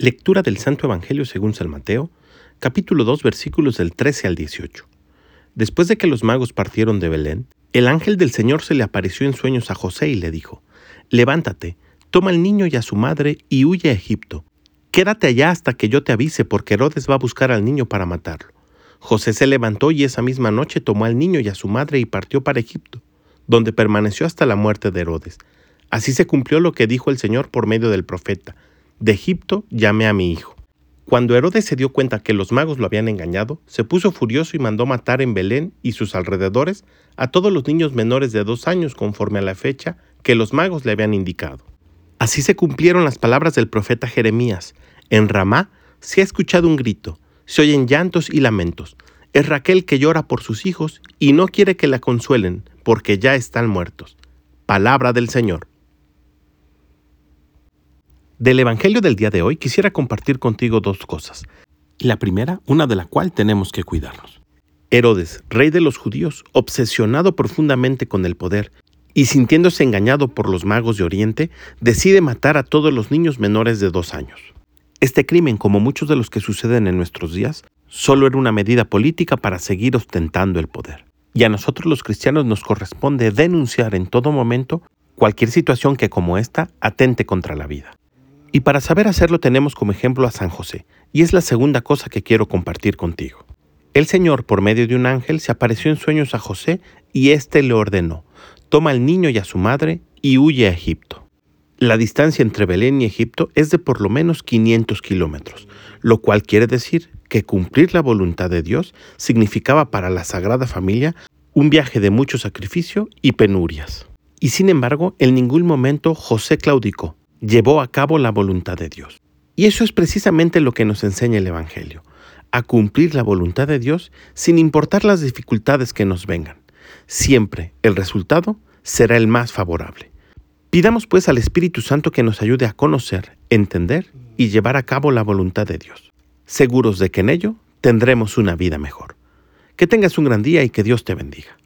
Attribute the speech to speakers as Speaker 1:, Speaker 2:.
Speaker 1: Lectura del Santo Evangelio según San Mateo, capítulo 2, versículos del 13 al 18. Después de que los magos partieron de Belén, el ángel del Señor se le apareció en sueños a José y le dijo, Levántate, toma al niño y a su madre y huye a Egipto. Quédate allá hasta que yo te avise, porque Herodes va a buscar al niño para matarlo. José se levantó y esa misma noche tomó al niño y a su madre y partió para Egipto, donde permaneció hasta la muerte de Herodes. Así se cumplió lo que dijo el Señor por medio del profeta de Egipto llamé a mi hijo. Cuando Herodes se dio cuenta que los magos lo habían engañado, se puso furioso y mandó matar en Belén y sus alrededores a todos los niños menores de dos años conforme a la fecha que los magos le habían indicado. Así se cumplieron las palabras del profeta Jeremías. En Ramá se ha escuchado un grito, se oyen llantos y lamentos. Es Raquel que llora por sus hijos y no quiere que la consuelen porque ya están muertos. Palabra del Señor. Del Evangelio del día de hoy quisiera compartir contigo dos cosas. La primera, una de la cual tenemos que cuidarnos. Herodes, rey de los judíos, obsesionado profundamente con el poder y sintiéndose engañado por los magos de Oriente, decide matar a todos los niños menores de dos años. Este crimen, como muchos de los que suceden en nuestros días, solo era una medida política para seguir ostentando el poder. Y a nosotros los cristianos nos corresponde denunciar en todo momento cualquier situación que como esta atente contra la vida. Y para saber hacerlo tenemos como ejemplo a San José, y es la segunda cosa que quiero compartir contigo. El Señor, por medio de un ángel, se apareció en sueños a José y éste le ordenó, toma al niño y a su madre y huye a Egipto. La distancia entre Belén y Egipto es de por lo menos 500 kilómetros, lo cual quiere decir que cumplir la voluntad de Dios significaba para la Sagrada Familia un viaje de mucho sacrificio y penurias. Y sin embargo, en ningún momento José claudicó, llevó a cabo la voluntad de Dios. Y eso es precisamente lo que nos enseña el Evangelio, a cumplir la voluntad de Dios sin importar las dificultades que nos vengan. Siempre el resultado será el más favorable. Pidamos pues al Espíritu Santo que nos ayude a conocer, entender y llevar a cabo la voluntad de Dios, seguros de que en ello tendremos una vida mejor. Que tengas un gran día y que Dios te bendiga.